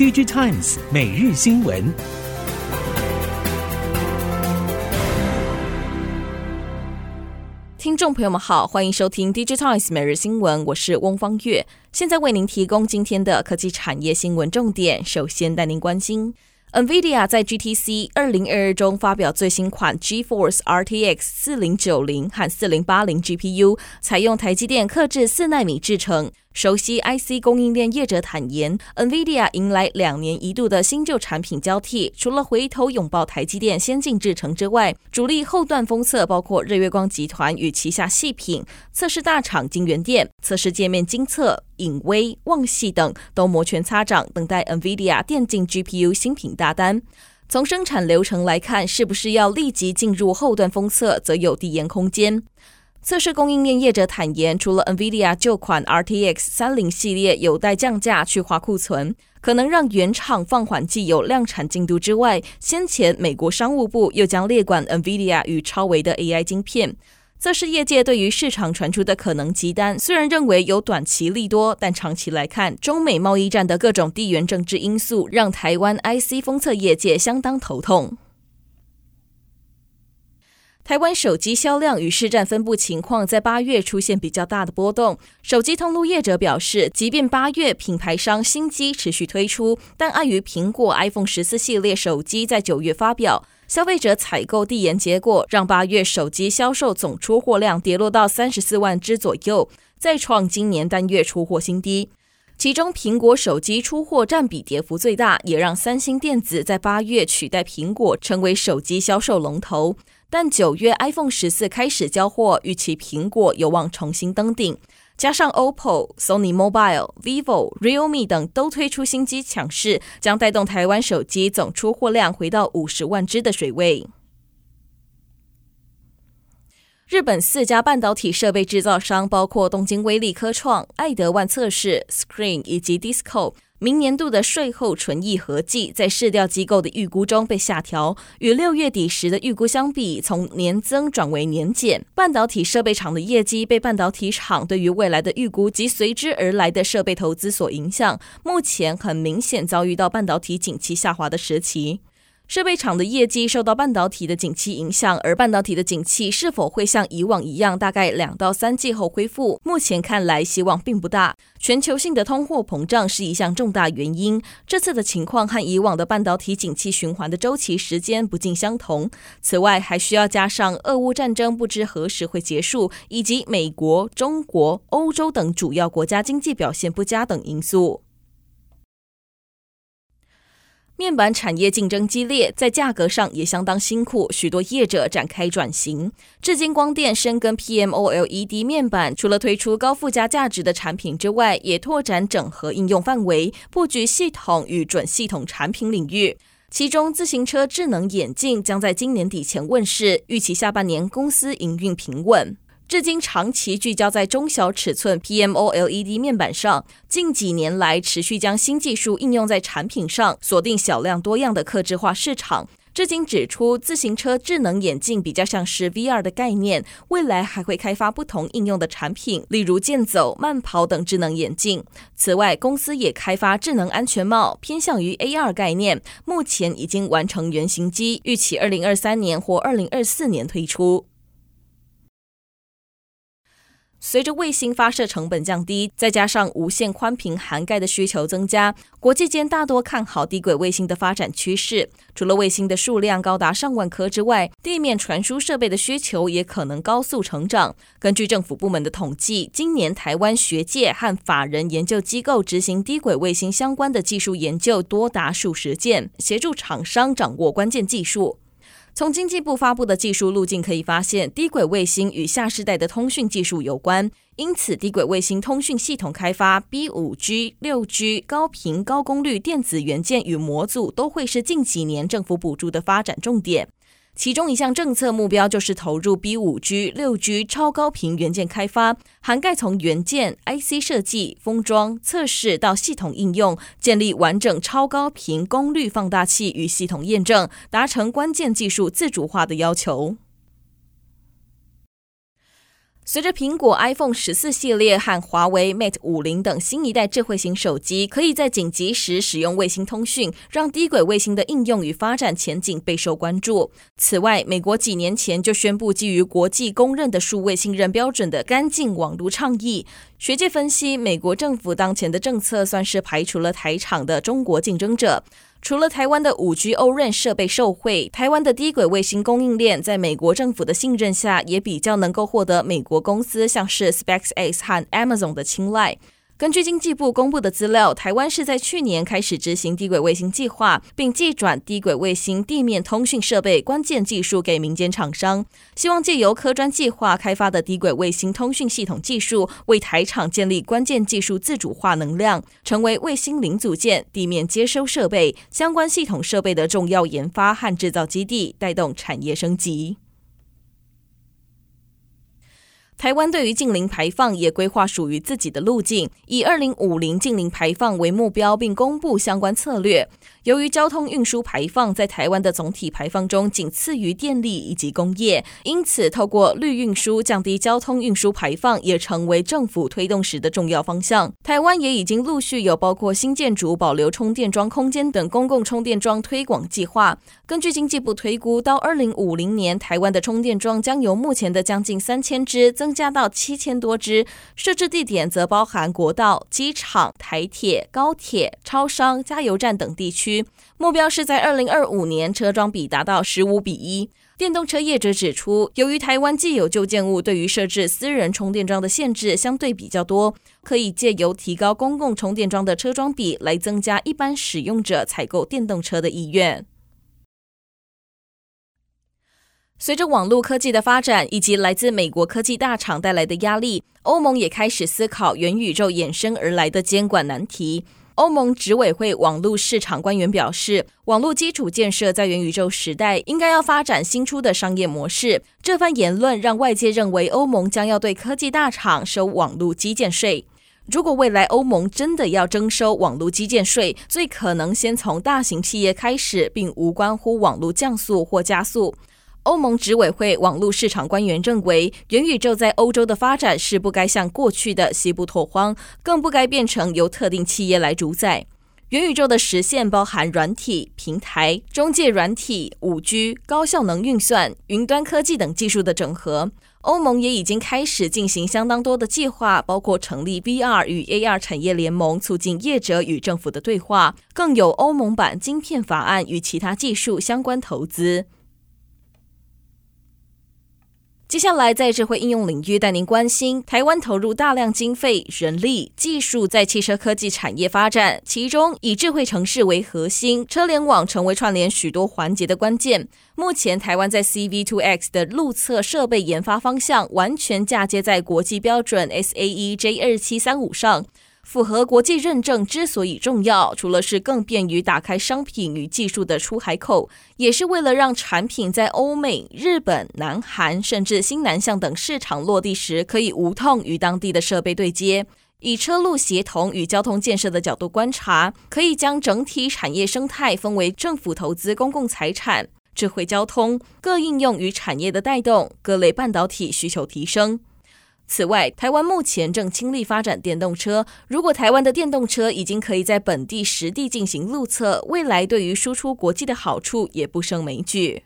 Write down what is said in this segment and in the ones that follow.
DigiTimes 每日新闻。听众朋友们好，欢迎收听 DigiTimes 每日新闻，我是翁方月，现在为您提供今天的科技产业新闻重点。首先带您关心。NVIDIA 在 GTC 二零二二中发表最新款 GeForce RTX 四零九零和四零八零 GPU，采用台积电克制四纳米制程。熟悉 IC 供应链业者坦言，NVIDIA 迎来两年一度的新旧产品交替，除了回头拥抱台积电先进制程之外，主力后段封测包括日月光集团与旗下细品、测试大厂晶圆店、测试界面精测、影威、旺系等都摩拳擦掌，等待 NVIDIA 电竞 GPU 新品大单。从生产流程来看，是不是要立即进入后段封测，则有递延空间。测试供应链业者坦言，除了 NVIDIA 旧款 RTX 三零系列有待降价去化库存，可能让原厂放缓既有量产进度之外，先前美国商务部又将列管 NVIDIA 与超微的 AI 晶片。测试业界对于市场传出的可能急单，虽然认为有短期利多，但长期来看，中美贸易战的各种地缘政治因素，让台湾 IC 封测业界相当头痛。台湾手机销量与市占分布情况在八月出现比较大的波动。手机通路业者表示，即便八月品牌商新机持续推出，但碍于苹果 iPhone 十四系列手机在九月发表，消费者采购递延结果，让八月手机销售总出货量跌落到三十四万只左右，再创今年单月出货新低。其中，苹果手机出货占比跌幅最大，也让三星电子在八月取代苹果成为手机销售龙头。但九月 iPhone 十四开始交货，预期苹果有望重新登顶。加上 OPPO、Sony Mobile、Vivo、Realme 等都推出新机抢势，将带动台湾手机总出货量回到五十万只的水位。日本四家半导体设备制造商，包括东京威力科创、爱德万测试、Screen 以及 Disco。明年度的税后纯益合计在市调机构的预估中被下调，与六月底时的预估相比，从年增转为年减。半导体设备厂的业绩被半导体厂对于未来的预估及随之而来的设备投资所影响，目前很明显遭遇到半导体景气下滑的时期。设备厂的业绩受到半导体的景气影响，而半导体的景气是否会像以往一样，大概两到三季后恢复？目前看来希望并不大。全球性的通货膨胀是一项重大原因，这次的情况和以往的半导体景气循环的周期时间不尽相同。此外，还需要加上俄乌战争不知何时会结束，以及美国、中国、欧洲等主要国家经济表现不佳等因素。面板产业竞争激烈，在价格上也相当辛苦，许多业者展开转型。至今光电深耕 PMOLED 面板，除了推出高附加价值的产品之外，也拓展整合应用范围，布局系统与准系统产品领域。其中，自行车智能眼镜将在今年底前问世，预期下半年公司营运平稳。至今长期聚焦在中小尺寸 PMOLED 面板上，近几年来持续将新技术应用在产品上，锁定小量多样的客制化市场。至今指出，自行车智能眼镜比较像是 VR 的概念，未来还会开发不同应用的产品，例如健走、慢跑等智能眼镜。此外，公司也开发智能安全帽，偏向于 AR 概念，目前已经完成原型机，预期二零二三年或二零二四年推出。随着卫星发射成本降低，再加上无线宽频涵盖的需求增加，国际间大多看好低轨卫星的发展趋势。除了卫星的数量高达上万颗之外，地面传输设备的需求也可能高速成长。根据政府部门的统计，今年台湾学界和法人研究机构执行低轨卫星相关的技术研究多达数十件，协助厂商掌握关键技术。从经济部发布的技术路径可以发现，低轨卫星与下世代的通讯技术有关，因此低轨卫星通讯系统开发、B 五 G、六 G、高频高功率电子元件与模组都会是近几年政府补助的发展重点。其中一项政策目标就是投入 B 五 G、六 G 超高频元件开发，涵盖从元件、IC 设计、封装、测试到系统应用，建立完整超高频功率放大器与系统验证，达成关键技术自主化的要求。随着苹果 iPhone 十四系列和华为 Mate 五零等新一代智慧型手机可以在紧急时使用卫星通讯，让低轨卫星的应用与发展前景备受关注。此外，美国几年前就宣布基于国际公认的数位信任标准的干净网络倡议。学界分析，美国政府当前的政策算是排除了台厂的中国竞争者。除了台湾的五 G O-RAN 设备受惠，台湾的低轨卫星供应链在美国政府的信任下，也比较能够获得美国公司像是 SpaceX 和 Amazon 的青睐。根据经济部公布的资料，台湾是在去年开始执行低轨卫星计划，并寄转低轨卫星地面通讯设备关键技术给民间厂商，希望借由科专计划开发的低轨卫星通讯系统技术，为台厂建立关键技术自主化能量，成为卫星零组件、地面接收设备相关系统设备的重要研发和制造基地，带动产业升级。台湾对于净零排放也规划属于自己的路径，以二零五零净零排放为目标，并公布相关策略。由于交通运输排放在台湾的总体排放中仅次于电力以及工业，因此透过绿运输降低交通运输排放也成为政府推动时的重要方向。台湾也已经陆续有包括新建筑保留充电桩空间等公共充电桩推广计划。根据经济部推估，到二零五零年，台湾的充电桩将由目前的将近三千支增增加到七千多支，设置地点则包含国道、机场、台铁、高铁、超商、加油站等地区。目标是在二零二五年车桩比达到十五比一。电动车业者指出，由于台湾既有旧建物，对于设置私人充电桩的限制相对比较多，可以借由提高公共充电桩的车桩比来增加一般使用者采购电动车的意愿。随着网络科技的发展以及来自美国科技大厂带来的压力，欧盟也开始思考元宇宙衍生而来的监管难题。欧盟执委会网络市场官员表示，网络基础建设在元宇宙时代应该要发展新出的商业模式。这番言论让外界认为欧盟将要对科技大厂收网络基建税。如果未来欧盟真的要征收网络基建税，最可能先从大型企业开始，并无关乎网络降速或加速。欧盟执委会网络市场官员认为，元宇宙在欧洲的发展是不该像过去的西部拓荒，更不该变成由特定企业来主宰。元宇宙的实现包含软体、平台、中介软体、五 G、高效能运算、云端科技等技术的整合。欧盟也已经开始进行相当多的计划，包括成立 VR 与 AR 产业联盟，促进业者与政府的对话，更有欧盟版晶片法案与其他技术相关投资。接下来，在智慧应用领域带您关心，台湾投入大量经费、人力、技术在汽车科技产业发展，其中以智慧城市为核心，车联网成为串联许多环节的关键。目前，台湾在 CV2X 的路测设备研发方向，完全嫁接在国际标准 SAE J 二七三五上。符合国际认证之所以重要，除了是更便于打开商品与技术的出海口，也是为了让产品在欧美、日本、南韩甚至新南向等市场落地时，可以无痛与当地的设备对接。以车路协同与交通建设的角度观察，可以将整体产业生态分为政府投资公共财产、智慧交通各应用与产业的带动，各类半导体需求提升。此外，台湾目前正倾力发展电动车。如果台湾的电动车已经可以在本地实地进行路测，未来对于输出国际的好处也不胜枚举。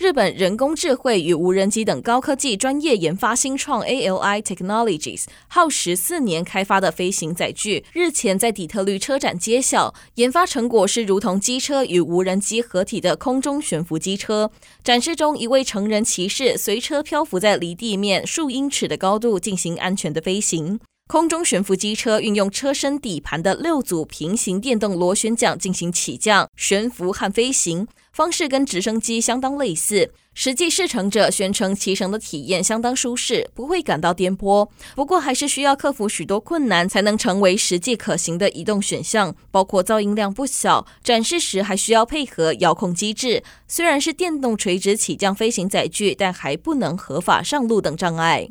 日本人工智慧与无人机等高科技专业研发新创 ALI Technologies 耗时四年开发的飞行载具，日前在底特律车展揭晓，研发成果是如同机车与无人机合体的空中悬浮机车。展示中，一位成人骑士随车漂浮在离地面数英尺的高度进行安全的飞行。空中悬浮机车运用车身底盘的六组平行电动螺旋桨进行起降、悬浮和飞行。方式跟直升机相当类似，实际试乘者宣称骑乘的体验相当舒适，不会感到颠簸。不过，还是需要克服许多困难才能成为实际可行的移动选项，包括噪音量不小，展示时还需要配合遥控机制。虽然是电动垂直起降飞行载具，但还不能合法上路等障碍。